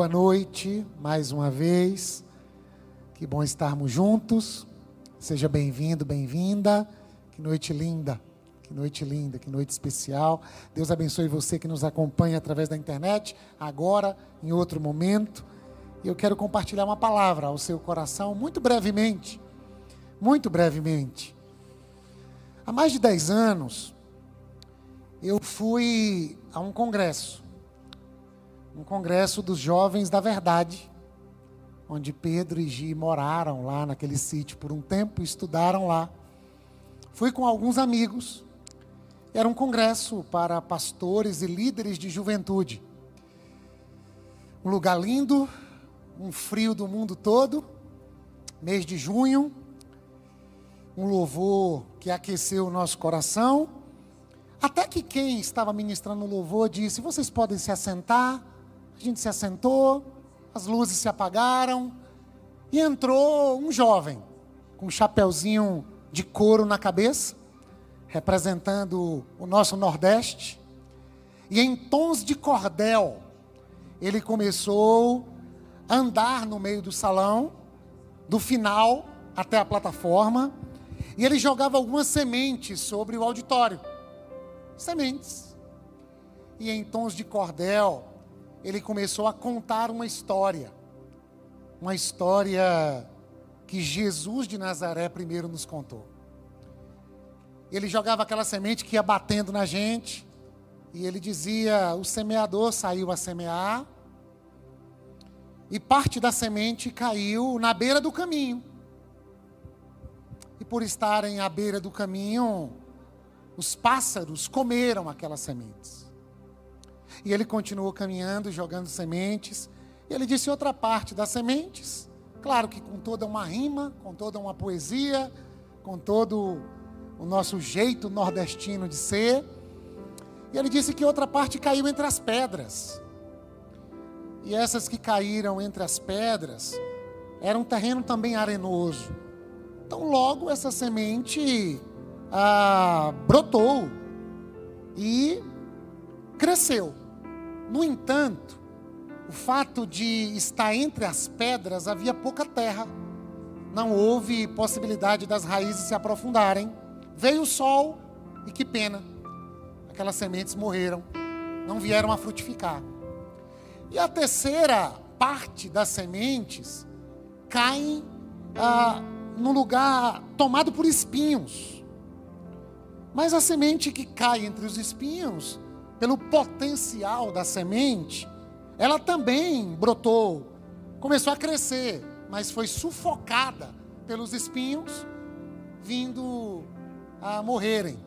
boa noite mais uma vez. Que bom estarmos juntos. Seja bem-vindo, bem-vinda. Que noite linda, que noite linda, que noite especial. Deus abençoe você que nos acompanha através da internet, agora, em outro momento. Eu quero compartilhar uma palavra ao seu coração, muito brevemente. Muito brevemente. Há mais de 10 anos, eu fui a um congresso um congresso dos jovens da verdade, onde Pedro e Gi moraram lá naquele sítio por um tempo, estudaram lá. Fui com alguns amigos. Era um congresso para pastores e líderes de juventude. Um lugar lindo, um frio do mundo todo, mês de junho, um louvor que aqueceu o nosso coração. Até que quem estava ministrando o louvor disse: Vocês podem se assentar. A gente se assentou, as luzes se apagaram e entrou um jovem com um chapeuzinho de couro na cabeça, representando o nosso Nordeste. E em tons de cordel, ele começou a andar no meio do salão, do final até a plataforma, e ele jogava algumas sementes sobre o auditório. Sementes. E em tons de cordel, ele começou a contar uma história. Uma história que Jesus de Nazaré primeiro nos contou. Ele jogava aquela semente que ia batendo na gente, e ele dizia: o semeador saiu a semear, e parte da semente caiu na beira do caminho. E por estarem à beira do caminho, os pássaros comeram aquelas sementes. E ele continuou caminhando, jogando sementes. E ele disse outra parte das sementes, claro que com toda uma rima, com toda uma poesia, com todo o nosso jeito nordestino de ser. E ele disse que outra parte caiu entre as pedras. E essas que caíram entre as pedras era um terreno também arenoso. Então, logo essa semente ah, brotou e cresceu. No entanto, o fato de estar entre as pedras havia pouca terra. Não houve possibilidade das raízes se aprofundarem. Veio o sol e que pena. Aquelas sementes morreram, não vieram a frutificar. E a terceira parte das sementes caem ah, no lugar tomado por espinhos. Mas a semente que cai entre os espinhos pelo potencial da semente, ela também brotou, começou a crescer, mas foi sufocada pelos espinhos, vindo a morrerem.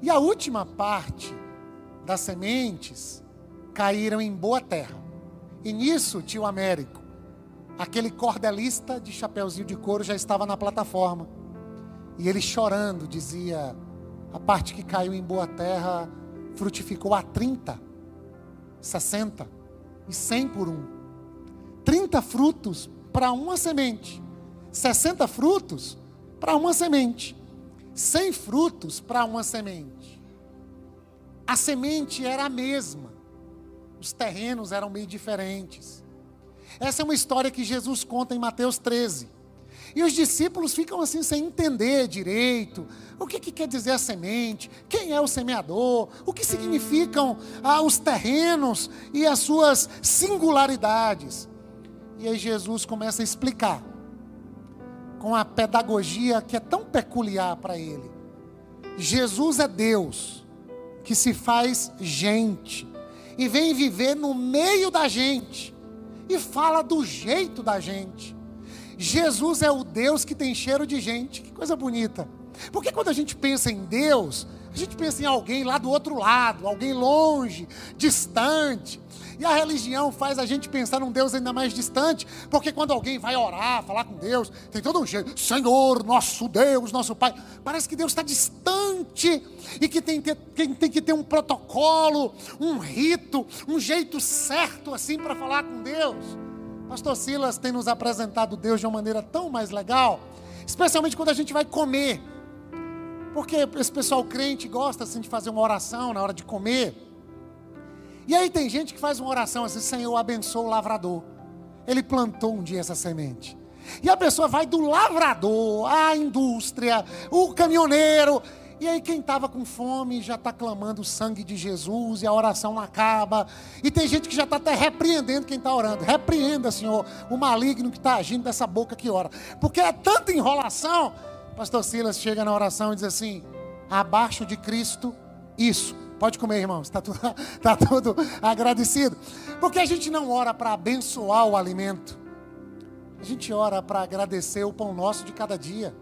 E a última parte das sementes caíram em boa terra. E nisso, tio Américo, aquele cordelista de chapeuzinho de couro já estava na plataforma. E ele chorando dizia: a parte que caiu em boa terra frutificou a 30, 60 e 100 por um. 30 frutos para uma semente, 60 frutos para uma semente, 100 frutos para uma semente. A semente era a mesma, os terrenos eram meio diferentes. Essa é uma história que Jesus conta em Mateus 13. E os discípulos ficam assim sem entender direito o que, que quer dizer a semente, quem é o semeador, o que significam ah, os terrenos e as suas singularidades. E aí Jesus começa a explicar, com a pedagogia que é tão peculiar para ele. Jesus é Deus que se faz gente e vem viver no meio da gente e fala do jeito da gente. Jesus é o Deus que tem cheiro de gente. Que coisa bonita. Porque quando a gente pensa em Deus, a gente pensa em alguém lá do outro lado, alguém longe, distante. E a religião faz a gente pensar num Deus ainda mais distante, porque quando alguém vai orar, falar com Deus, tem todo um jeito, Senhor, nosso Deus, nosso Pai, parece que Deus está distante e que tem, ter, tem que ter um protocolo, um rito, um jeito certo assim para falar com Deus. Pastor Silas tem nos apresentado Deus de uma maneira tão mais legal, especialmente quando a gente vai comer. Porque esse pessoal crente gosta assim de fazer uma oração na hora de comer. E aí tem gente que faz uma oração assim: Senhor, abençoa o lavrador. Ele plantou um dia essa semente. E a pessoa vai do lavrador, à indústria, o caminhoneiro. E aí quem estava com fome já está clamando o sangue de Jesus e a oração não acaba. E tem gente que já está até repreendendo quem está orando. Repreenda, Senhor, o maligno que está agindo dessa boca que ora. Porque é tanta enrolação. Pastor Silas chega na oração e diz assim: abaixo de Cristo, isso. Pode comer, irmãos, está tudo, tá tudo agradecido. Porque a gente não ora para abençoar o alimento, a gente ora para agradecer o pão nosso de cada dia.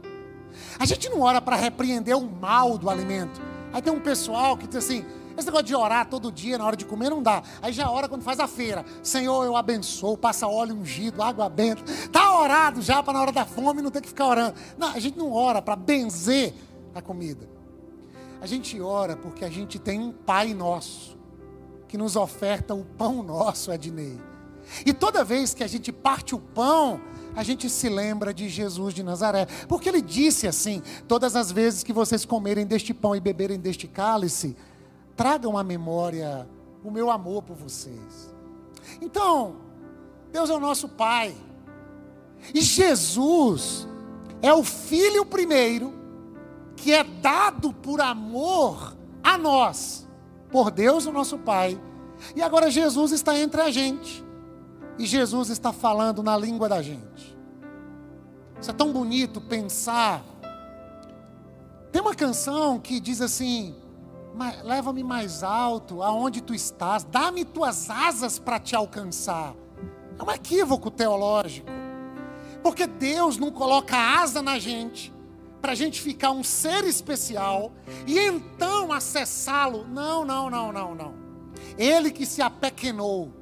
A gente não ora para repreender o mal do alimento. Aí tem um pessoal que diz assim: esse negócio de orar todo dia na hora de comer não dá. Aí já ora quando faz a feira. Senhor, eu abençoo, passa óleo ungido, água benta. Está orado já para na hora da fome não ter que ficar orando. Não, a gente não ora para benzer a comida. A gente ora porque a gente tem um Pai nosso que nos oferta o pão nosso, Ednei. E toda vez que a gente parte o pão, a gente se lembra de Jesus de Nazaré. Porque ele disse assim: todas as vezes que vocês comerem deste pão e beberem deste cálice, tragam à memória o meu amor por vocês. Então, Deus é o nosso Pai. E Jesus é o Filho primeiro que é dado por amor a nós, por Deus, o nosso Pai. E agora Jesus está entre a gente. E Jesus está falando na língua da gente. Isso é tão bonito pensar. Tem uma canção que diz assim: leva-me mais alto, aonde tu estás, dá-me tuas asas para te alcançar. É um equívoco teológico. Porque Deus não coloca asa na gente para a gente ficar um ser especial e então acessá-lo. Não, não, não, não, não. Ele que se apequenou,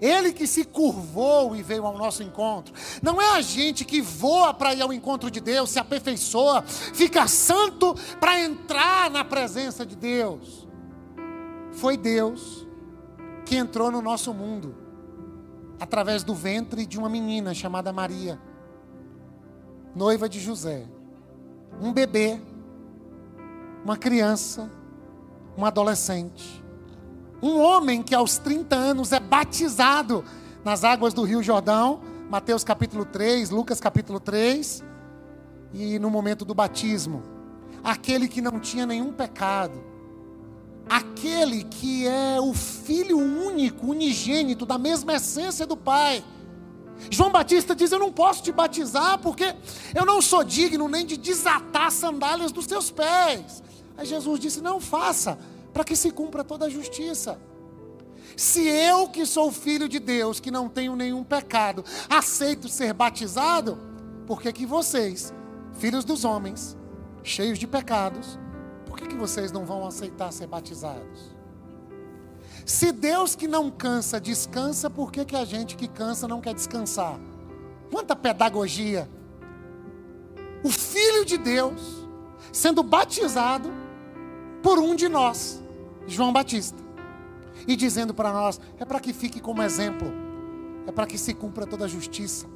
ele que se curvou e veio ao nosso encontro. Não é a gente que voa para ir ao encontro de Deus, se aperfeiçoa, fica santo para entrar na presença de Deus. Foi Deus que entrou no nosso mundo através do ventre de uma menina chamada Maria, noiva de José um bebê, uma criança, um adolescente, um homem que aos 30 anos é batizado nas águas do Rio Jordão, Mateus capítulo 3, Lucas capítulo 3, e no momento do batismo, aquele que não tinha nenhum pecado, aquele que é o filho único, unigênito, da mesma essência do Pai. João Batista diz: Eu não posso te batizar porque eu não sou digno nem de desatar as sandálias dos seus pés. Aí Jesus disse: Não faça, para que se cumpra toda a justiça. Se eu, que sou filho de Deus, que não tenho nenhum pecado, aceito ser batizado, por que, que vocês, filhos dos homens, cheios de pecados, por que, que vocês não vão aceitar ser batizados? Se Deus que não cansa descansa, por que, que a gente que cansa não quer descansar? Quanta pedagogia! O Filho de Deus sendo batizado por um de nós, João Batista, e dizendo para nós: é para que fique como exemplo, é para que se cumpra toda a justiça,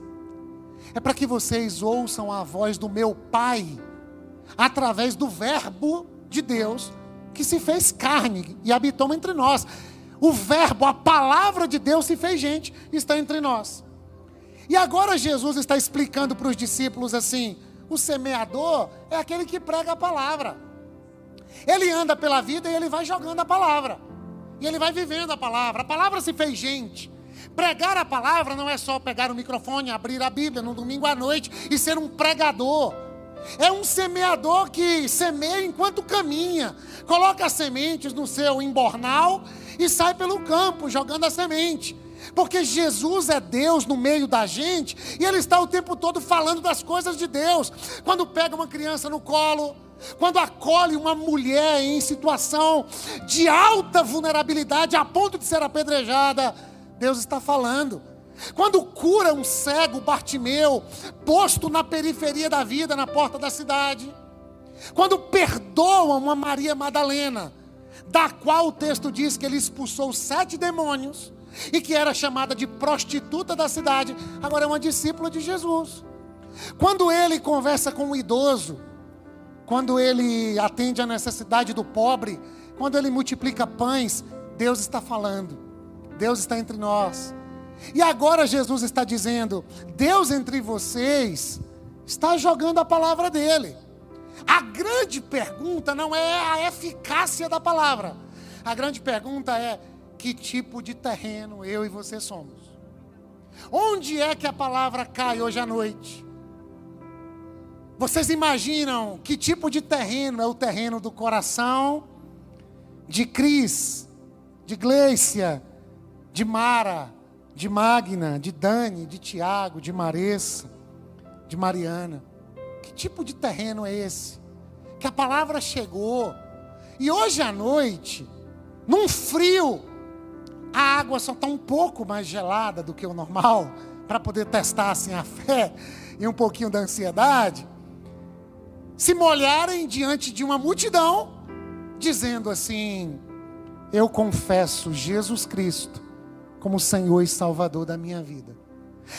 é para que vocês ouçam a voz do meu Pai, através do Verbo de Deus que se fez carne e habitou entre nós. O Verbo, a palavra de Deus se fez gente, está entre nós. E agora Jesus está explicando para os discípulos assim: o semeador é aquele que prega a palavra. Ele anda pela vida e ele vai jogando a palavra. E ele vai vivendo a palavra. A palavra se fez gente. Pregar a palavra não é só pegar o microfone, abrir a Bíblia no domingo à noite e ser um pregador. É um semeador que semeia enquanto caminha, coloca as sementes no seu embornal e sai pelo campo jogando a semente. Porque Jesus é Deus no meio da gente e Ele está o tempo todo falando das coisas de Deus. Quando pega uma criança no colo, quando acolhe uma mulher em situação de alta vulnerabilidade a ponto de ser apedrejada, Deus está falando. Quando cura um cego, Bartimeu, posto na periferia da vida, na porta da cidade. Quando perdoa uma Maria Madalena, da qual o texto diz que ele expulsou sete demônios e que era chamada de prostituta da cidade, agora é uma discípula de Jesus. Quando ele conversa com o idoso, quando ele atende a necessidade do pobre, quando ele multiplica pães, Deus está falando, Deus está entre nós. E agora Jesus está dizendo: Deus entre vocês está jogando a palavra dele. A grande pergunta não é a eficácia da palavra. A grande pergunta é: que tipo de terreno eu e você somos? Onde é que a palavra cai hoje à noite? Vocês imaginam que tipo de terreno é o terreno do coração de Cris, de Gleicia, de Mara, de Magna, de Dani, de Tiago, de Maressa, de Mariana? Que tipo de terreno é esse? Que a palavra chegou. E hoje à noite, num frio, a água só está um pouco mais gelada do que o normal, para poder testar assim a fé e um pouquinho da ansiedade. Se molharem diante de uma multidão, dizendo assim: Eu confesso Jesus Cristo como Senhor e Salvador da minha vida,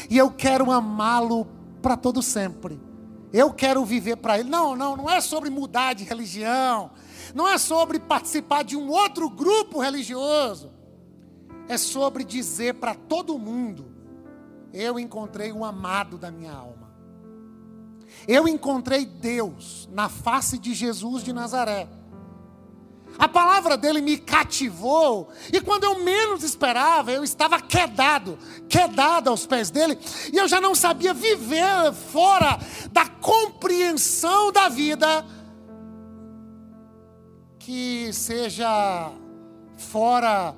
e eu quero amá-lo para todo sempre. Eu quero viver para Ele. Não, não, não é sobre mudar de religião. Não é sobre participar de um outro grupo religioso. É sobre dizer para todo mundo: eu encontrei um amado da minha alma. Eu encontrei Deus na face de Jesus de Nazaré. A palavra dele me cativou, e quando eu menos esperava, eu estava quedado, quedado aos pés dele, e eu já não sabia viver fora da compreensão da vida que seja fora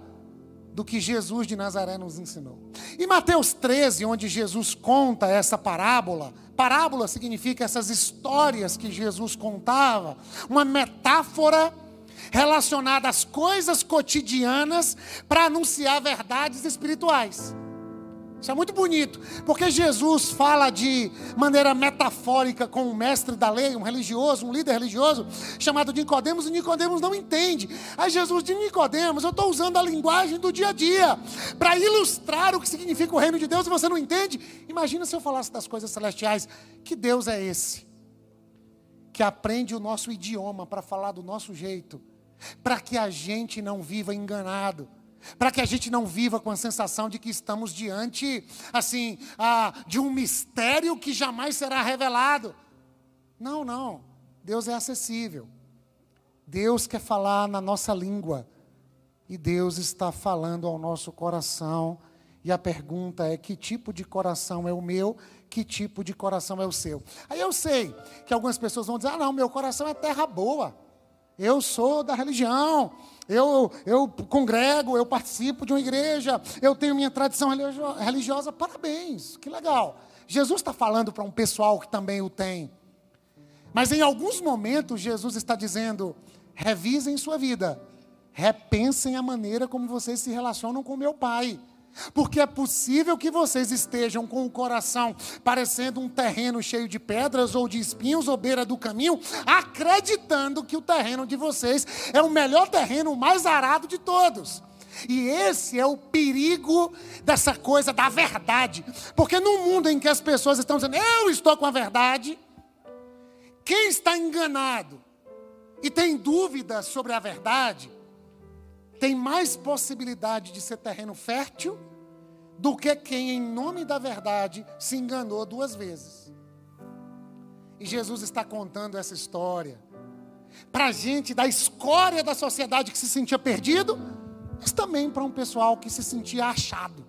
do que Jesus de Nazaré nos ensinou. Em Mateus 13, onde Jesus conta essa parábola, parábola significa essas histórias que Jesus contava, uma metáfora relacionada às coisas cotidianas para anunciar verdades espirituais. Isso é muito bonito, porque Jesus fala de maneira metafórica com um mestre da lei, um religioso, um líder religioso, chamado de Nicodemos, e Nicodemos não entende. Aí Jesus diz, Nicodemos, eu estou usando a linguagem do dia a dia, para ilustrar o que significa o reino de Deus, e você não entende? Imagina se eu falasse das coisas celestiais. Que Deus é esse? Que aprende o nosso idioma para falar do nosso jeito para que a gente não viva enganado, para que a gente não viva com a sensação de que estamos diante, assim, ah, de um mistério que jamais será revelado. Não, não. Deus é acessível. Deus quer falar na nossa língua. E Deus está falando ao nosso coração. E a pergunta é: que tipo de coração é o meu? Que tipo de coração é o seu? Aí eu sei que algumas pessoas vão dizer: ah, não, meu coração é terra boa eu sou da religião, eu, eu congrego, eu participo de uma igreja, eu tenho minha tradição religiosa. Parabéns, que legal. Jesus está falando para um pessoal que também o tem. Mas em alguns momentos, Jesus está dizendo: revisem sua vida, repensem a maneira como vocês se relacionam com meu Pai. Porque é possível que vocês estejam com o coração parecendo um terreno cheio de pedras ou de espinhos ou beira do caminho, acreditando que o terreno de vocês é o melhor terreno, o mais arado de todos. E esse é o perigo dessa coisa da verdade. Porque no mundo em que as pessoas estão dizendo, eu estou com a verdade, quem está enganado e tem dúvidas sobre a verdade, tem mais possibilidade de ser terreno fértil do que quem, em nome da verdade, se enganou duas vezes. E Jesus está contando essa história para a gente da escória da sociedade que se sentia perdido, mas também para um pessoal que se sentia achado.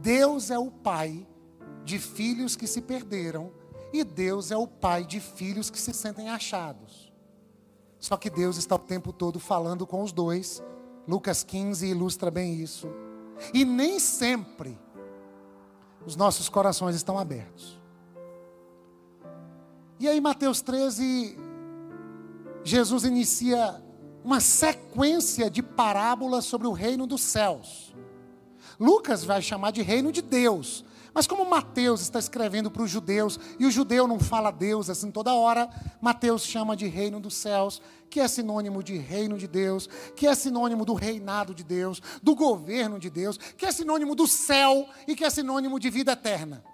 Deus é o pai de filhos que se perderam e Deus é o pai de filhos que se sentem achados. Só que Deus está o tempo todo falando com os dois. Lucas 15 ilustra bem isso. E nem sempre os nossos corações estão abertos. E aí, Mateus 13, Jesus inicia uma sequência de parábolas sobre o reino dos céus. Lucas vai chamar de reino de Deus, mas como Mateus está escrevendo para os judeus, e o judeu não fala Deus assim toda hora, Mateus chama de reino dos céus, que é sinônimo de reino de Deus, que é sinônimo do reinado de Deus, do governo de Deus, que é sinônimo do céu e que é sinônimo de vida eterna.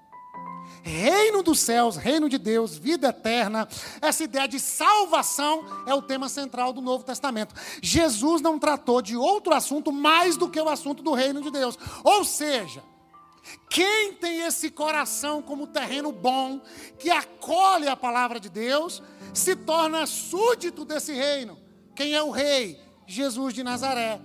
Reino dos céus, reino de Deus, vida eterna, essa ideia de salvação é o tema central do Novo Testamento. Jesus não tratou de outro assunto mais do que o assunto do reino de Deus. Ou seja, quem tem esse coração como terreno bom, que acolhe a palavra de Deus, se torna súdito desse reino. Quem é o rei? Jesus de Nazaré.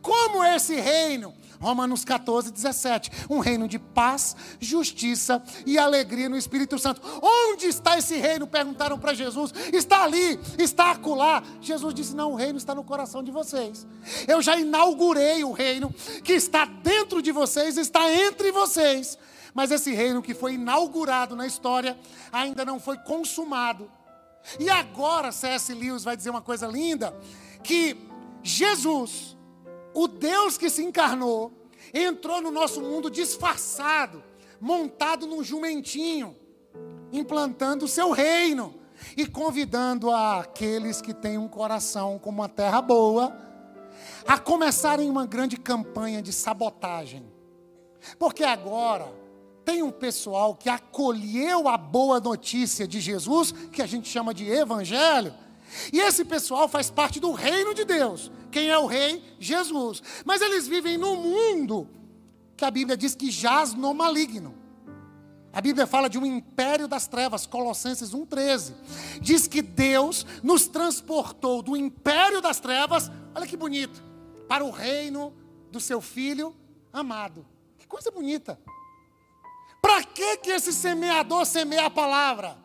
Como esse reino Romanos 14, 17. Um reino de paz, justiça e alegria no Espírito Santo. Onde está esse reino? Perguntaram para Jesus. Está ali, está acolá. Jesus disse: Não, o reino está no coração de vocês. Eu já inaugurei o reino que está dentro de vocês, está entre vocês. Mas esse reino que foi inaugurado na história ainda não foi consumado. E agora C.S. Lewis vai dizer uma coisa linda: que Jesus o Deus que se encarnou entrou no nosso mundo disfarçado, montado num jumentinho, implantando o seu reino e convidando aqueles que têm um coração como uma terra boa a começarem uma grande campanha de sabotagem. Porque agora tem um pessoal que acolheu a boa notícia de Jesus, que a gente chama de evangelho, e esse pessoal faz parte do reino de Deus. Quem é o rei? Jesus. Mas eles vivem num mundo que a Bíblia diz que jaz no maligno. A Bíblia fala de um império das trevas, Colossenses 1,13. Diz que Deus nos transportou do império das trevas, olha que bonito, para o reino do seu filho amado. Que coisa bonita. Para que, que esse semeador semeia a palavra?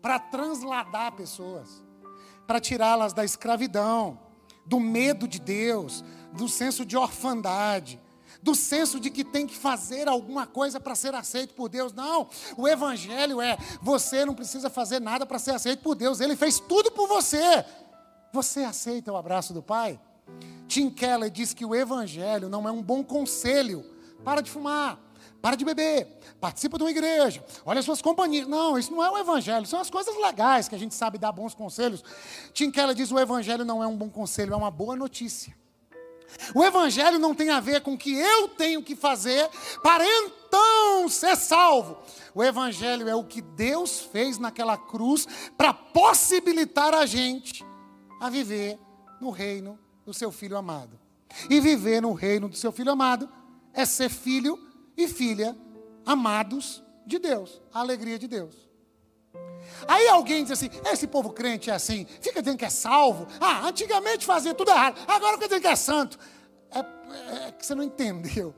Para transladar pessoas para tirá-las da escravidão, do medo de Deus, do senso de orfandade, do senso de que tem que fazer alguma coisa para ser aceito por Deus. Não, o Evangelho é: você não precisa fazer nada para ser aceito por Deus, Ele fez tudo por você. Você aceita o abraço do Pai? Tim Keller diz que o Evangelho não é um bom conselho. Para de fumar, para de beber, participa de uma igreja, olha as suas companhias. Não, isso não é o evangelho, são as coisas legais que a gente sabe dar bons conselhos. Tim Keller diz: o evangelho não é um bom conselho, é uma boa notícia. O evangelho não tem a ver com o que eu tenho que fazer para então ser salvo. O evangelho é o que Deus fez naquela cruz para possibilitar a gente a viver no reino do seu filho amado. E viver no reino do seu filho amado é ser filho e filha amados de Deus, a alegria de Deus. Aí alguém diz assim: esse povo crente é assim, fica dizendo que é salvo. Ah, antigamente fazia tudo errado, agora fica dizendo que é santo. É, é, é que você não entendeu.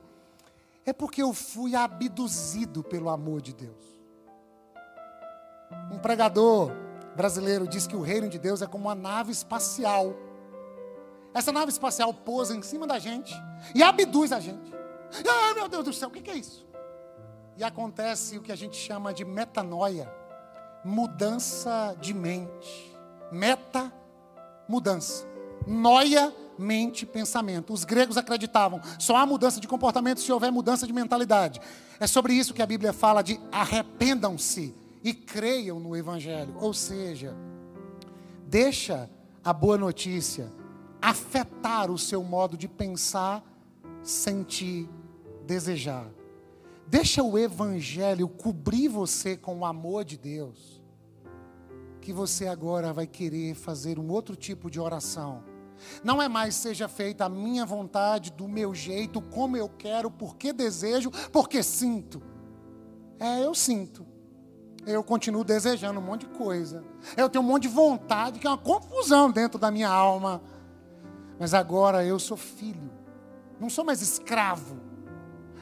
É porque eu fui abduzido pelo amor de Deus. Um pregador brasileiro diz que o reino de Deus é como uma nave espacial. Essa nave espacial pousa em cima da gente e abduz a gente. Ah, meu Deus do céu, o que é isso? E acontece o que a gente chama de metanoia, mudança de mente. Meta, mudança. Noia, mente, pensamento. Os gregos acreditavam, só há mudança de comportamento se houver mudança de mentalidade. É sobre isso que a Bíblia fala de arrependam-se e creiam no Evangelho. Ou seja, deixa a boa notícia afetar o seu modo de pensar, sentir desejar. Deixa o Evangelho cobrir você com o amor de Deus, que você agora vai querer fazer um outro tipo de oração. Não é mais seja feita a minha vontade, do meu jeito, como eu quero, porque desejo, porque sinto. É, eu sinto. Eu continuo desejando um monte de coisa. Eu tenho um monte de vontade, que é uma confusão dentro da minha alma. Mas agora eu sou filho. Não sou mais escravo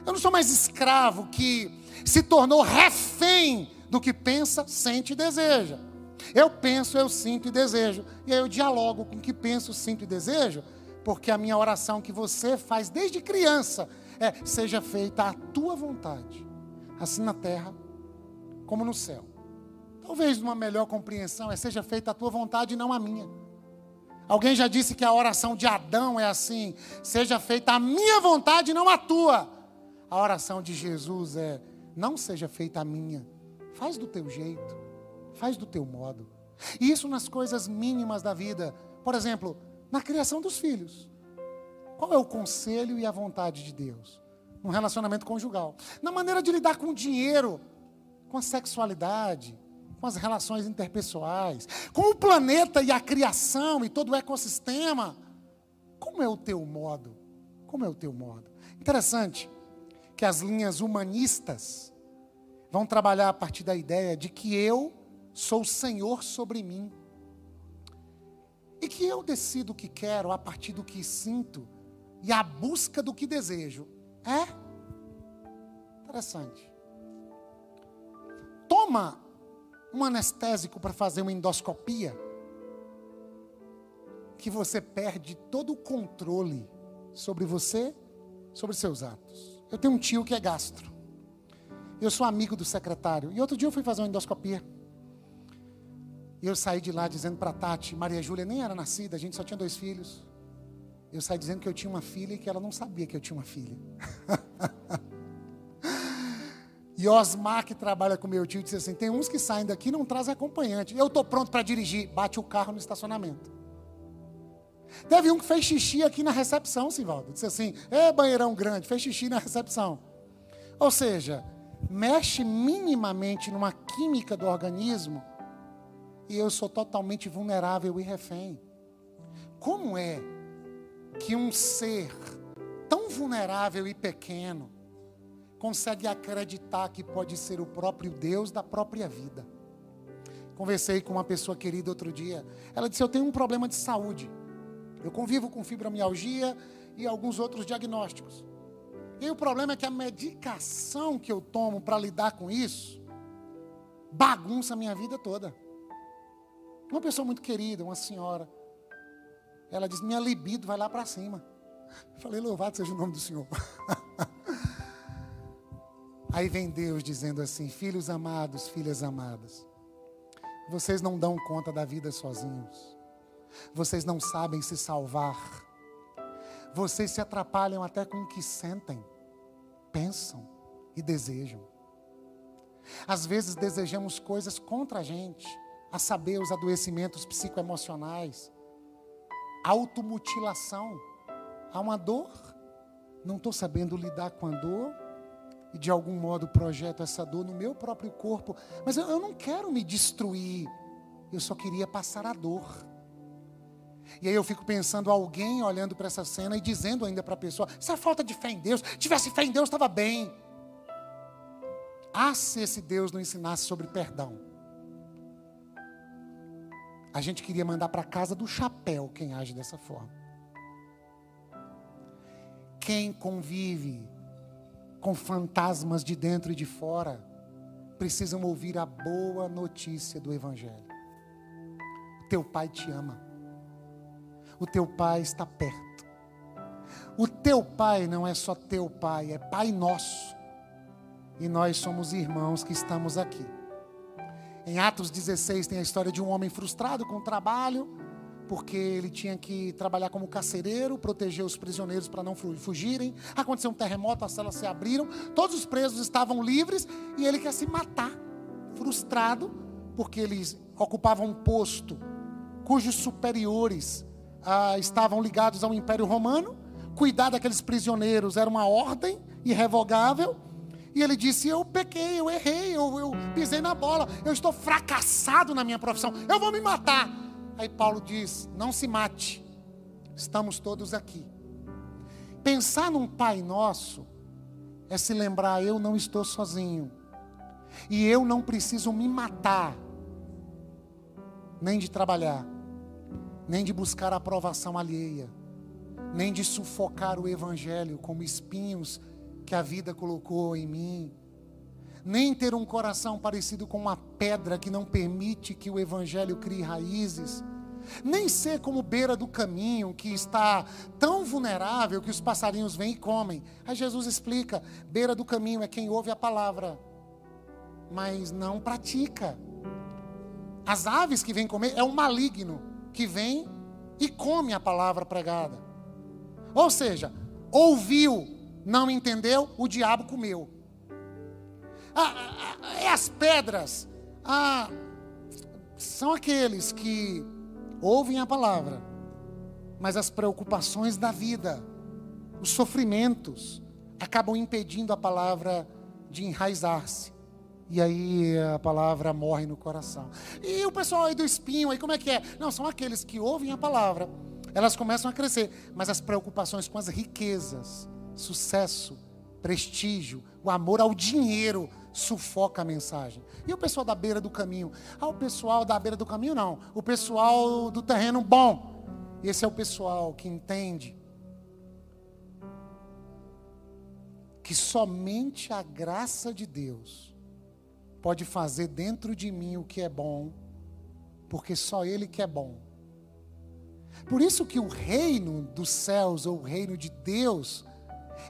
eu não sou mais escravo que se tornou refém do que pensa, sente e deseja. Eu penso, eu sinto e desejo. E aí eu dialogo com o que penso, sinto e desejo, porque a minha oração que você faz desde criança é: seja feita a tua vontade, assim na terra como no céu. Talvez uma melhor compreensão é: seja feita a tua vontade e não a minha. Alguém já disse que a oração de Adão é assim: seja feita a minha vontade e não a tua. A oração de Jesus é: não seja feita a minha, faz do teu jeito, faz do teu modo. E isso nas coisas mínimas da vida. Por exemplo, na criação dos filhos. Qual é o conselho e a vontade de Deus? No relacionamento conjugal. Na maneira de lidar com o dinheiro. com a sexualidade, com as relações interpessoais, com o planeta e a criação e todo o ecossistema. Como é o teu modo? Como é o teu modo? Interessante que as linhas humanistas vão trabalhar a partir da ideia de que eu sou o Senhor sobre mim. E que eu decido o que quero a partir do que sinto e a busca do que desejo. É? Interessante. Toma um anestésico para fazer uma endoscopia, que você perde todo o controle sobre você, sobre seus atos. Eu tenho um tio que é gastro. Eu sou amigo do secretário. E outro dia eu fui fazer uma endoscopia. E eu saí de lá dizendo para Tati, Maria Júlia nem era nascida, a gente só tinha dois filhos. Eu saí dizendo que eu tinha uma filha e que ela não sabia que eu tinha uma filha. e Osmar, que trabalha com meu tio, disse assim: tem uns que saem daqui e não trazem acompanhante. Eu estou pronto para dirigir. Bate o carro no estacionamento. Teve um que fez xixi aqui na recepção, Sivaldo. Disse assim: é banheirão grande, fez xixi na recepção. Ou seja, mexe minimamente numa química do organismo e eu sou totalmente vulnerável e refém. Como é que um ser tão vulnerável e pequeno consegue acreditar que pode ser o próprio Deus da própria vida? Conversei com uma pessoa querida outro dia. Ela disse: Eu tenho um problema de saúde. Eu convivo com fibromialgia e alguns outros diagnósticos. E o problema é que a medicação que eu tomo para lidar com isso bagunça a minha vida toda. Uma pessoa muito querida, uma senhora. Ela disse: Minha libido vai lá para cima. Eu falei: Louvado seja o nome do Senhor. Aí vem Deus dizendo assim: Filhos amados, filhas amadas, vocês não dão conta da vida sozinhos. Vocês não sabem se salvar. Vocês se atrapalham até com o que sentem, pensam e desejam. Às vezes desejamos coisas contra a gente a saber, os adoecimentos psicoemocionais, automutilação. Há uma dor, não estou sabendo lidar com a dor, e de algum modo projeto essa dor no meu próprio corpo, mas eu, eu não quero me destruir, eu só queria passar a dor. E aí eu fico pensando alguém olhando para essa cena e dizendo ainda para a pessoa: é falta de fé em Deus. Tivesse fé em Deus, estava bem. Ah, se esse Deus não ensinasse sobre perdão a gente queria mandar para casa do chapéu quem age dessa forma. Quem convive com fantasmas de dentro e de fora, precisam ouvir a boa notícia do Evangelho. Teu pai te ama. O teu pai está perto. O teu pai não é só teu pai, é pai nosso. E nós somos irmãos que estamos aqui. Em Atos 16 tem a história de um homem frustrado com o trabalho, porque ele tinha que trabalhar como carcereiro, proteger os prisioneiros para não fugirem. Aconteceu um terremoto, as celas se abriram, todos os presos estavam livres e ele quer se matar, frustrado, porque eles ocupavam um posto cujos superiores ah, estavam ligados ao Império Romano. Cuidar daqueles prisioneiros era uma ordem irrevogável. E ele disse: Eu pequei, eu errei, eu, eu pisei na bola, eu estou fracassado na minha profissão, eu vou me matar. Aí Paulo diz: Não se mate, estamos todos aqui. Pensar num Pai Nosso é se lembrar: eu não estou sozinho, e eu não preciso me matar, nem de trabalhar, nem de buscar a aprovação alheia, nem de sufocar o Evangelho como espinhos que a vida colocou em mim, nem ter um coração parecido com uma pedra que não permite que o Evangelho crie raízes, nem ser como beira do caminho que está tão vulnerável que os passarinhos vêm e comem. Aí Jesus explica: beira do caminho é quem ouve a palavra, mas não pratica. As aves que vêm comer é um maligno que vem e come a palavra pregada. Ou seja, ouviu, não entendeu, o diabo comeu. Ah, ah, ah, as pedras ah, são aqueles que ouvem a palavra, mas as preocupações da vida, os sofrimentos, acabam impedindo a palavra de enraizar-se E aí a palavra morre no coração. E o pessoal aí do espinho, aí como é que é? Não, são aqueles que ouvem a palavra, elas começam a crescer, mas as preocupações com as riquezas, sucesso, prestígio, o amor ao dinheiro sufoca a mensagem. E o pessoal da beira do caminho? Ah, o pessoal da beira do caminho não. O pessoal do terreno bom. Esse é o pessoal que entende que somente a graça de Deus pode fazer dentro de mim o que é bom, porque só Ele que é bom. Por isso que o reino dos céus ou o reino de Deus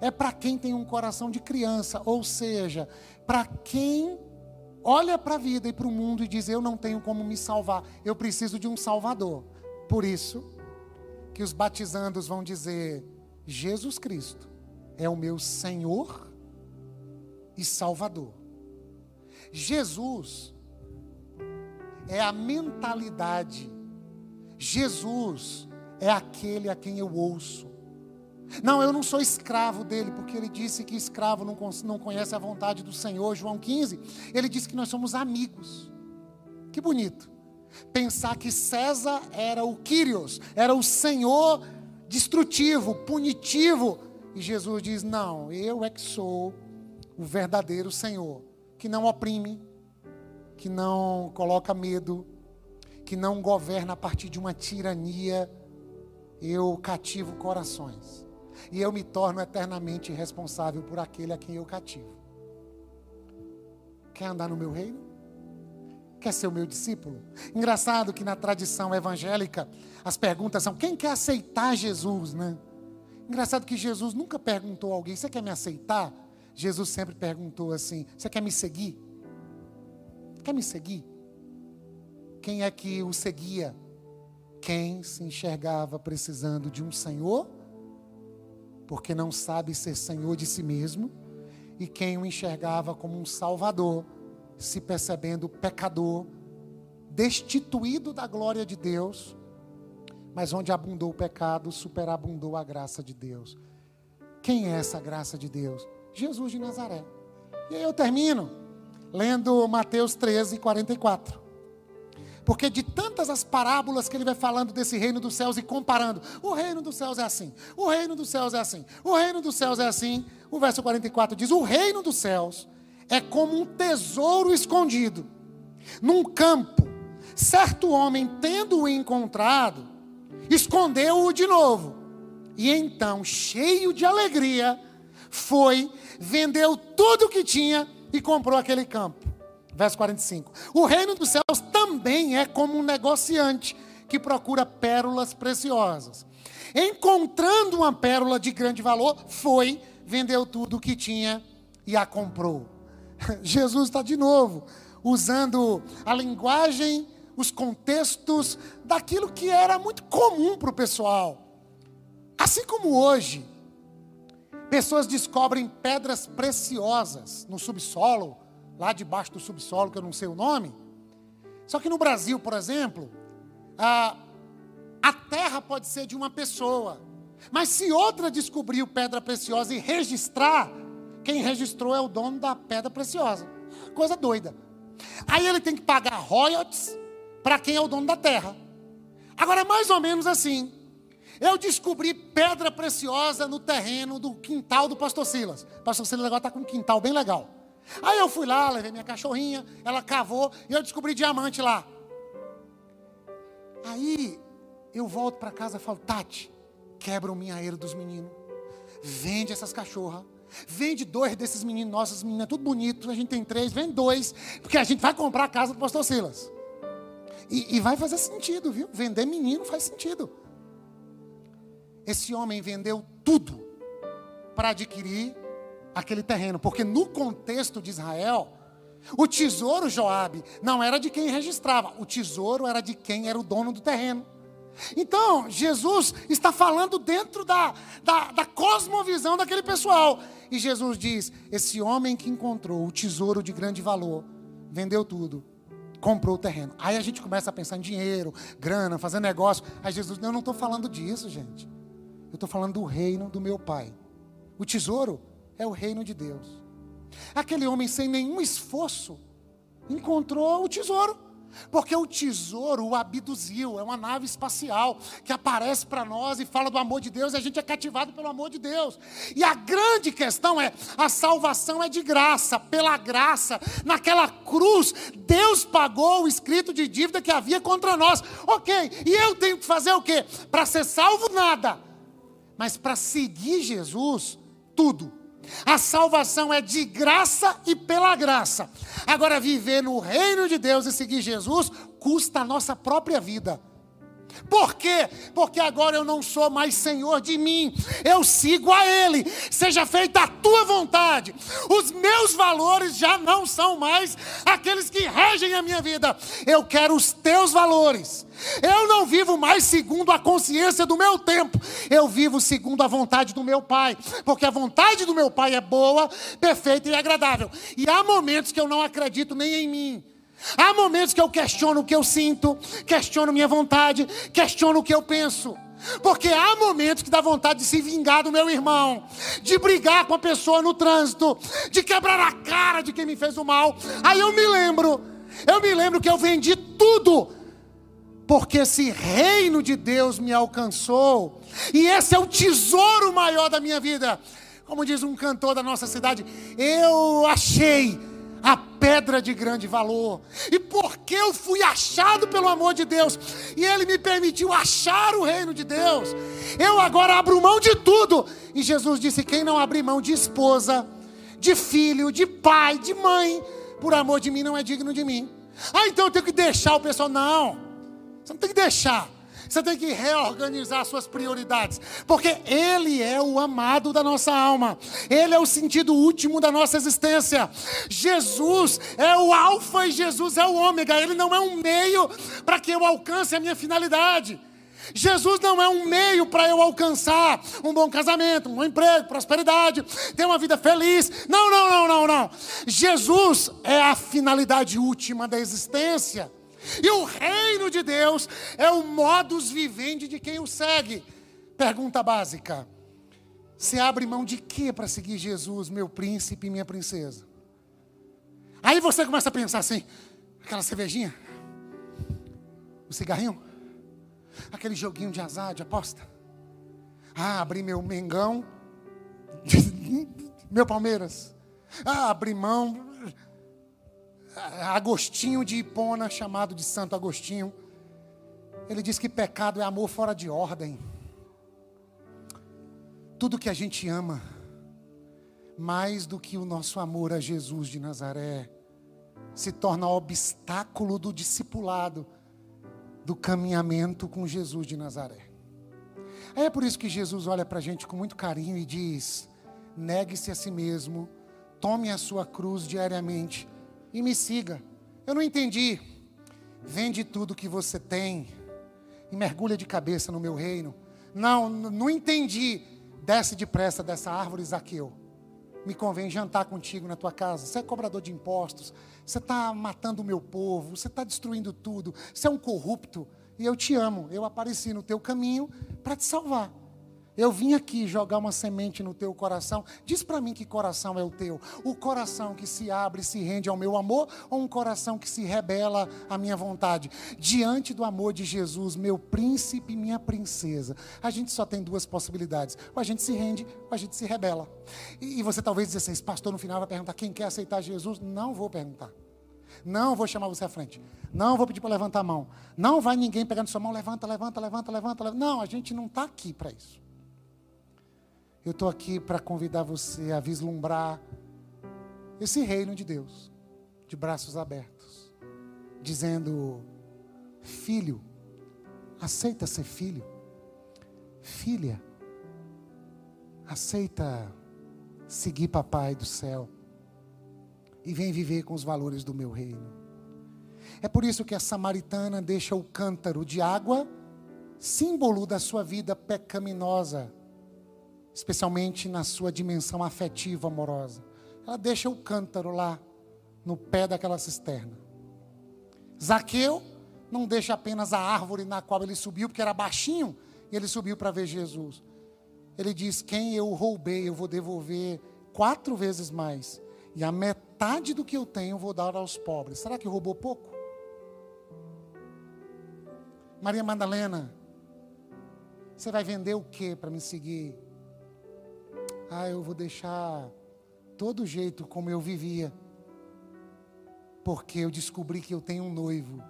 é para quem tem um coração de criança, ou seja, para quem olha para a vida e para o mundo e diz: Eu não tenho como me salvar, eu preciso de um Salvador. Por isso que os batizandos vão dizer: Jesus Cristo é o meu Senhor e Salvador. Jesus é a mentalidade, Jesus é aquele a quem eu ouço. Não, eu não sou escravo dele, porque ele disse que escravo não, conhece a vontade do Senhor. João 15, ele disse que nós somos amigos. Que bonito. Pensar que César era o Quírios, era o Senhor destrutivo, punitivo. E Jesus diz: Não, eu é que sou o verdadeiro Senhor, que não oprime, que não coloca medo, que não governa a partir de uma tirania. Eu cativo corações e eu me torno eternamente responsável por aquele a quem eu cativo. Quer andar no meu reino? Quer ser o meu discípulo? Engraçado que na tradição evangélica as perguntas são: quem quer aceitar Jesus, né? Engraçado que Jesus nunca perguntou a alguém: você quer me aceitar? Jesus sempre perguntou assim: você quer me seguir? Quer me seguir? Quem é que o seguia? Quem se enxergava precisando de um Senhor porque não sabe ser senhor de si mesmo, e quem o enxergava como um salvador, se percebendo pecador, destituído da glória de Deus, mas onde abundou o pecado, superabundou a graça de Deus. Quem é essa graça de Deus? Jesus de Nazaré. E aí eu termino lendo Mateus 13, 44. Porque de tantas as parábolas que ele vai falando desse reino dos céus e comparando, o reino dos céus é assim, o reino dos céus é assim, o reino dos céus é assim. O verso 44 diz: O reino dos céus é como um tesouro escondido num campo. Certo homem, tendo-o encontrado, escondeu-o de novo. E então, cheio de alegria, foi, vendeu tudo o que tinha e comprou aquele campo. Verso 45. O reino dos céus também é como um negociante que procura pérolas preciosas. Encontrando uma pérola de grande valor, foi, vendeu tudo o que tinha e a comprou. Jesus está de novo usando a linguagem, os contextos daquilo que era muito comum para o pessoal. Assim como hoje, pessoas descobrem pedras preciosas no subsolo lá debaixo do subsolo, que eu não sei o nome. Só que no Brasil, por exemplo, a, a terra pode ser de uma pessoa. Mas se outra descobriu pedra preciosa e registrar, quem registrou é o dono da pedra preciosa. Coisa doida. Aí ele tem que pagar royalties para quem é o dono da terra. Agora é mais ou menos assim. Eu descobri pedra preciosa no terreno do quintal do pastor Silas. O pastor Silas agora está com um quintal bem legal. Aí eu fui lá, levei minha cachorrinha, ela cavou e eu descobri diamante lá. Aí eu volto para casa e falo, Tati, quebra o minhaeiro dos meninos. Vende essas cachorras. Vende dois desses meninos, nossas meninas, tudo bonito. A gente tem três, vende dois, porque a gente vai comprar a casa do pastor Silas. E, e vai fazer sentido, viu? Vender menino faz sentido. Esse homem vendeu tudo para adquirir aquele terreno, porque no contexto de Israel, o tesouro Joabe não era de quem registrava, o tesouro era de quem era o dono do terreno. Então, Jesus está falando dentro da, da, da cosmovisão daquele pessoal. E Jesus diz: esse homem que encontrou o tesouro de grande valor, vendeu tudo, comprou o terreno. Aí a gente começa a pensar em dinheiro, grana, fazer negócio. Aí Jesus, eu não estou falando disso, gente. Eu estou falando do reino do meu pai. O tesouro é o reino de Deus. Aquele homem sem nenhum esforço encontrou o tesouro. Porque o tesouro o abduziu, é uma nave espacial que aparece para nós e fala do amor de Deus e a gente é cativado pelo amor de Deus. E a grande questão é: a salvação é de graça, pela graça. Naquela cruz, Deus pagou o escrito de dívida que havia contra nós. Ok, e eu tenho que fazer o quê? Para ser salvo, nada. Mas para seguir Jesus, tudo. A salvação é de graça e pela graça. Agora, viver no reino de Deus e seguir Jesus custa a nossa própria vida. Por quê? Porque agora eu não sou mais senhor de mim, eu sigo a Ele. Seja feita a tua vontade. Os meus valores já não são mais aqueles que regem a minha vida. Eu quero os teus valores. Eu não vivo mais segundo a consciência do meu tempo, eu vivo segundo a vontade do meu Pai, porque a vontade do meu Pai é boa, perfeita e agradável. E há momentos que eu não acredito nem em mim. Há momentos que eu questiono o que eu sinto, questiono minha vontade, questiono o que eu penso. Porque há momentos que dá vontade de se vingar do meu irmão, de brigar com a pessoa no trânsito, de quebrar a cara de quem me fez o mal. Aí eu me lembro, eu me lembro que eu vendi tudo, porque esse reino de Deus me alcançou, e esse é o tesouro maior da minha vida. Como diz um cantor da nossa cidade, eu achei a pedra de grande valor. E porque eu fui achado pelo amor de Deus, e Ele me permitiu achar o reino de Deus, eu agora abro mão de tudo. E Jesus disse: quem não abrir mão de esposa, de filho, de pai, de mãe, por amor de mim, não é digno de mim. Ah, então eu tenho que deixar o pessoal. Não, você não tem que deixar. Você tem que reorganizar suas prioridades, porque Ele é o amado da nossa alma, Ele é o sentido último da nossa existência. Jesus é o Alfa e Jesus é o Ômega, Ele não é um meio para que eu alcance a minha finalidade. Jesus não é um meio para eu alcançar um bom casamento, um bom emprego, prosperidade, ter uma vida feliz. Não, não, não, não, não. Jesus é a finalidade última da existência. E o reino de Deus é o modus vivendi de quem o segue. Pergunta básica: Você abre mão de quê para seguir Jesus, meu príncipe e minha princesa? Aí você começa a pensar assim: aquela cervejinha, o cigarrinho, aquele joguinho de azar, de aposta. Ah, abri meu Mengão, meu Palmeiras. Ah, abri mão Agostinho de Hipona, chamado de Santo Agostinho, ele diz que pecado é amor fora de ordem. Tudo que a gente ama, mais do que o nosso amor a Jesus de Nazaré, se torna obstáculo do discipulado, do caminhamento com Jesus de Nazaré. É por isso que Jesus olha para a gente com muito carinho e diz: negue-se a si mesmo, tome a sua cruz diariamente e me siga. Eu não entendi. Vende tudo que você tem e mergulha de cabeça no meu reino. Não, não entendi. Desce depressa dessa árvore, Zaqueu. Me convém jantar contigo na tua casa. Você é cobrador de impostos. Você está matando o meu povo. Você está destruindo tudo. Você é um corrupto. E eu te amo. Eu apareci no teu caminho para te salvar. Eu vim aqui jogar uma semente no teu coração. Diz para mim que coração é o teu. O coração que se abre e se rende ao meu amor ou um coração que se rebela à minha vontade? Diante do amor de Jesus, meu príncipe e minha princesa, a gente só tem duas possibilidades. Ou a gente se rende ou a gente se rebela. E, você talvez diz assim, pastor, no final vai perguntar quem quer aceitar Jesus? Não vou perguntar. Não vou chamar você à frente. Não vou pedir para levantar a mão. Não vai ninguém pegando sua mão, levanta, levanta, levanta, levanta. levanta. Não, a gente não está aqui para isso. Eu estou aqui para convidar você a vislumbrar esse reino de Deus, de braços abertos, dizendo: Filho, aceita ser filho. Filha, aceita seguir Papai do céu e vem viver com os valores do meu reino. É por isso que a samaritana deixa o cântaro de água, símbolo da sua vida pecaminosa especialmente na sua dimensão afetiva, amorosa. Ela deixa o cântaro lá no pé daquela cisterna. Zaqueu não deixa apenas a árvore na qual ele subiu, porque era baixinho, e ele subiu para ver Jesus. Ele diz: Quem eu roubei, eu vou devolver quatro vezes mais. E a metade do que eu tenho vou dar aos pobres. Será que roubou pouco? Maria Madalena, você vai vender o que para me seguir? Ah, eu vou deixar todo jeito como eu vivia. Porque eu descobri que eu tenho um noivo.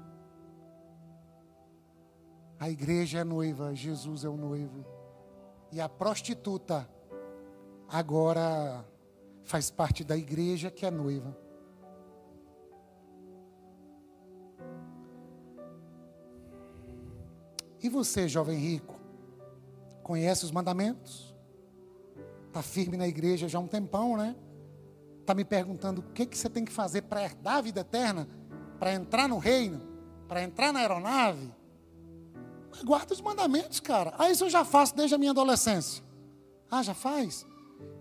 A igreja é noiva, Jesus é o noivo. E a prostituta agora faz parte da igreja que é noiva. E você, jovem rico, conhece os mandamentos? Está firme na igreja já há um tempão, né? Está me perguntando o que, que você tem que fazer para herdar a vida eterna, para entrar no reino, para entrar na aeronave. Guarda os mandamentos, cara. Ah, isso eu já faço desde a minha adolescência. Ah, já faz?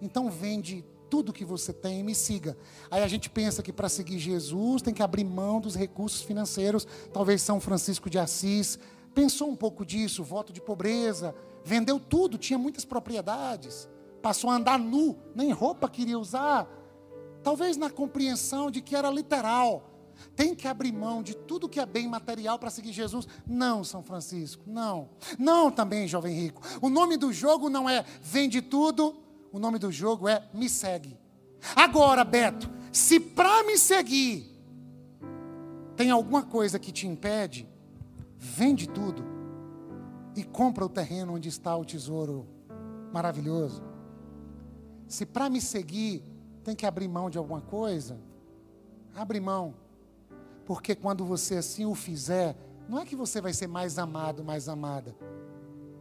Então vende tudo que você tem e me siga. Aí a gente pensa que para seguir Jesus tem que abrir mão dos recursos financeiros, talvez São Francisco de Assis. Pensou um pouco disso, voto de pobreza, vendeu tudo, tinha muitas propriedades, passou a andar nu, nem roupa queria usar. Talvez na compreensão de que era literal. Tem que abrir mão de tudo que é bem material para seguir Jesus? Não, São Francisco, não. Não também, jovem rico. O nome do jogo não é vende tudo, o nome do jogo é me segue. Agora, Beto, se para me seguir tem alguma coisa que te impede, vende tudo e compra o terreno onde está o tesouro maravilhoso. Se para me seguir tem que abrir mão de alguma coisa, abre mão. Porque quando você assim o fizer, não é que você vai ser mais amado, mais amada.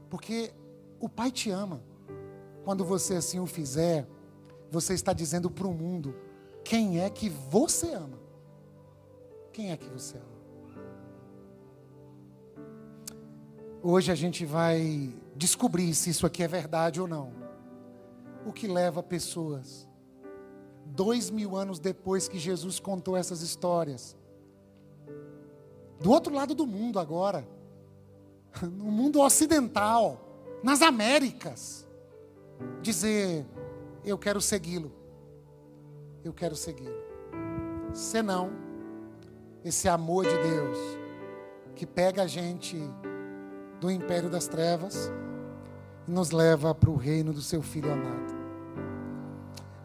Porque o Pai te ama. Quando você assim o fizer, você está dizendo para o mundo quem é que você ama. Quem é que você ama? Hoje a gente vai descobrir se isso aqui é verdade ou não. O que leva pessoas, dois mil anos depois que Jesus contou essas histórias, do outro lado do mundo agora, no mundo ocidental, nas Américas, dizer: Eu quero segui-lo, eu quero segui-lo. Senão, esse amor de Deus, que pega a gente do império das trevas nos leva para o reino do seu filho amado.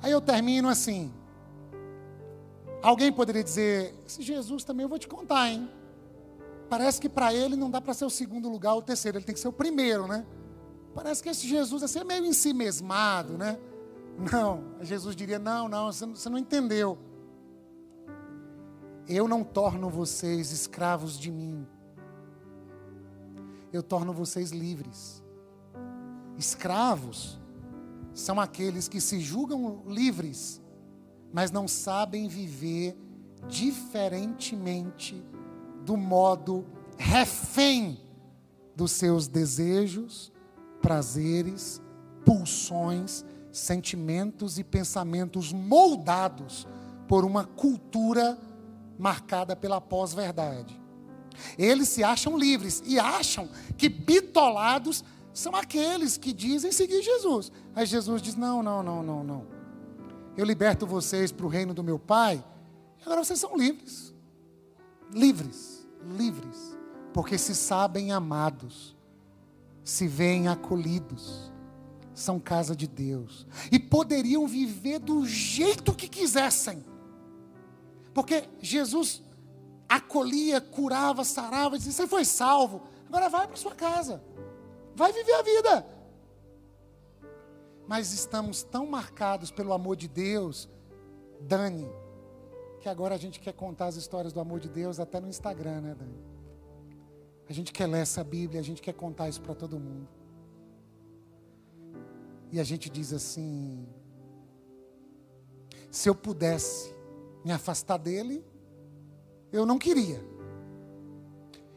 Aí eu termino assim. Alguém poderia dizer: Esse Jesus também eu vou te contar, hein? Parece que para ele não dá para ser o segundo lugar ou o terceiro, ele tem que ser o primeiro, né? Parece que esse Jesus assim, é meio em si mesmado, né? Não, Jesus diria: não, não, você não entendeu. Eu não torno vocês escravos de mim, eu torno vocês livres. Escravos são aqueles que se julgam livres, mas não sabem viver diferentemente do modo refém dos seus desejos, prazeres, pulsões, sentimentos e pensamentos moldados por uma cultura marcada pela pós-verdade. Eles se acham livres e acham que bitolados são aqueles que dizem seguir Jesus. Aí Jesus diz: Não, não, não, não, não. Eu liberto vocês para o reino do meu Pai, agora vocês são livres. Livres livres, porque se sabem amados, se veem acolhidos, são casa de Deus e poderiam viver do jeito que quisessem, porque Jesus acolhia, curava, sarava, dizia: Você foi salvo, agora vai para sua casa, vai viver a vida. Mas estamos tão marcados pelo amor de Deus, Dani, que agora a gente quer contar as histórias do amor de Deus até no Instagram, né, Dani? A gente quer ler essa Bíblia, a gente quer contar isso para todo mundo. E a gente diz assim: se eu pudesse me afastar dele, eu não queria.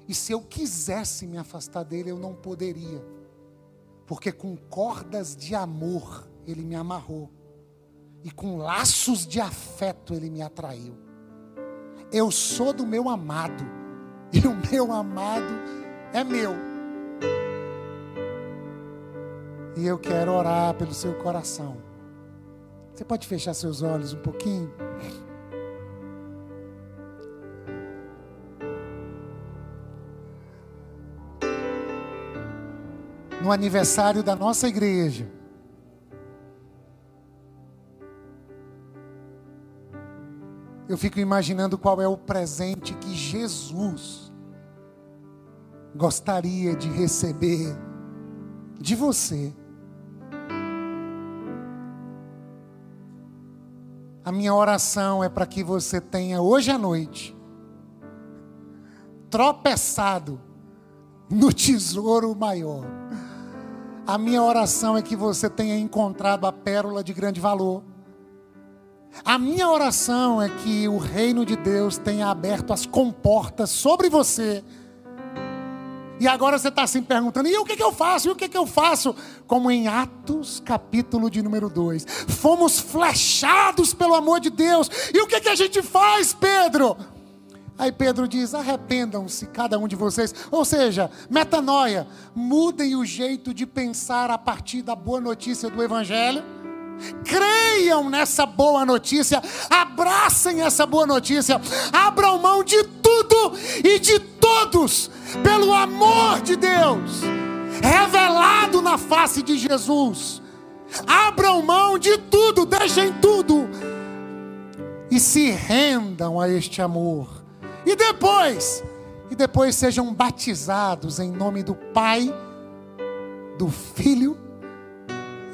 E se eu quisesse me afastar dele, eu não poderia. Porque com cordas de amor ele me amarrou e com laços de afeto ele me atraiu. Eu sou do meu amado e o meu amado é meu. E eu quero orar pelo seu coração. Você pode fechar seus olhos um pouquinho? No aniversário da nossa igreja, eu fico imaginando qual é o presente que Jesus gostaria de receber de você. A minha oração é para que você tenha hoje à noite tropeçado no tesouro maior. A minha oração é que você tenha encontrado a pérola de grande valor. A minha oração é que o reino de Deus tenha aberto as comportas sobre você. E agora você está se perguntando: e o que, que eu faço? E o que, que eu faço? Como em Atos, capítulo de número 2. Fomos flechados pelo amor de Deus. E o que, que a gente faz, Pedro? Aí Pedro diz: arrependam-se, cada um de vocês. Ou seja, metanoia. Mudem o jeito de pensar a partir da boa notícia do Evangelho Creiam nessa boa notícia, abracem essa boa notícia, abram mão de tudo e de todos, pelo amor de Deus, revelado na face de Jesus. Abram mão de tudo, deixem tudo e se rendam a este amor. E depois, e depois sejam batizados em nome do Pai, do Filho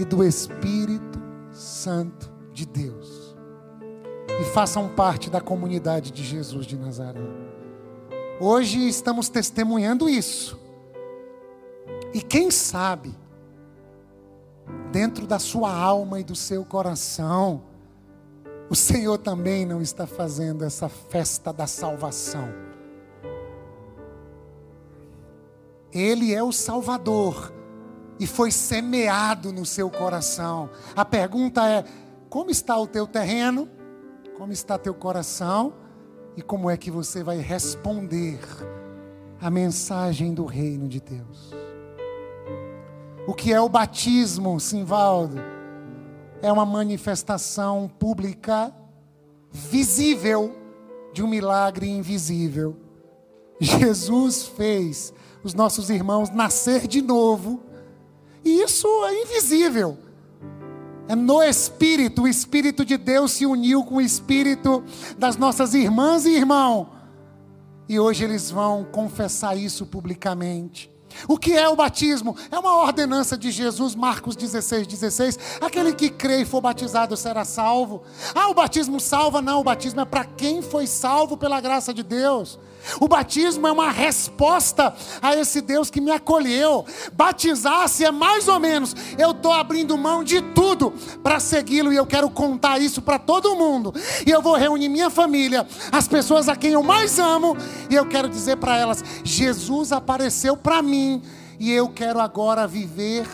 e do Espírito Santo de Deus. E façam parte da comunidade de Jesus de Nazaré. Hoje estamos testemunhando isso. E quem sabe, dentro da sua alma e do seu coração, o Senhor também não está fazendo essa festa da salvação. Ele é o Salvador e foi semeado no seu coração. A pergunta é: como está o teu terreno? Como está teu coração? E como é que você vai responder a mensagem do reino de Deus? O que é o batismo, Simvaldo? É uma manifestação pública, visível, de um milagre invisível. Jesus fez os nossos irmãos nascer de novo e isso é invisível. É no Espírito, o Espírito de Deus se uniu com o Espírito das nossas irmãs e irmãos. E hoje eles vão confessar isso publicamente. O que é o batismo? É uma ordenança de Jesus, Marcos 16, 16. Aquele que crê e for batizado será salvo. Ah, o batismo salva? Não, o batismo é para quem foi salvo pela graça de Deus. O batismo é uma resposta a esse Deus que me acolheu. Batizar-se é mais ou menos, eu estou abrindo mão de tudo para segui-lo e eu quero contar isso para todo mundo. E eu vou reunir minha família, as pessoas a quem eu mais amo, e eu quero dizer para elas: Jesus apareceu para mim e eu quero agora viver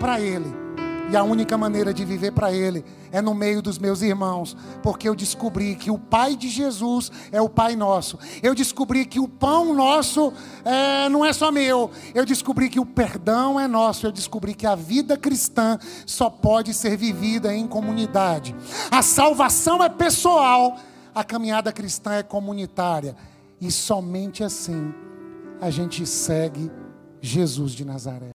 para Ele. E a única maneira de viver para Ele é no meio dos meus irmãos, porque eu descobri que o Pai de Jesus é o Pai nosso. Eu descobri que o pão nosso é, não é só meu. Eu descobri que o perdão é nosso. Eu descobri que a vida cristã só pode ser vivida em comunidade. A salvação é pessoal, a caminhada cristã é comunitária. E somente assim a gente segue Jesus de Nazaré.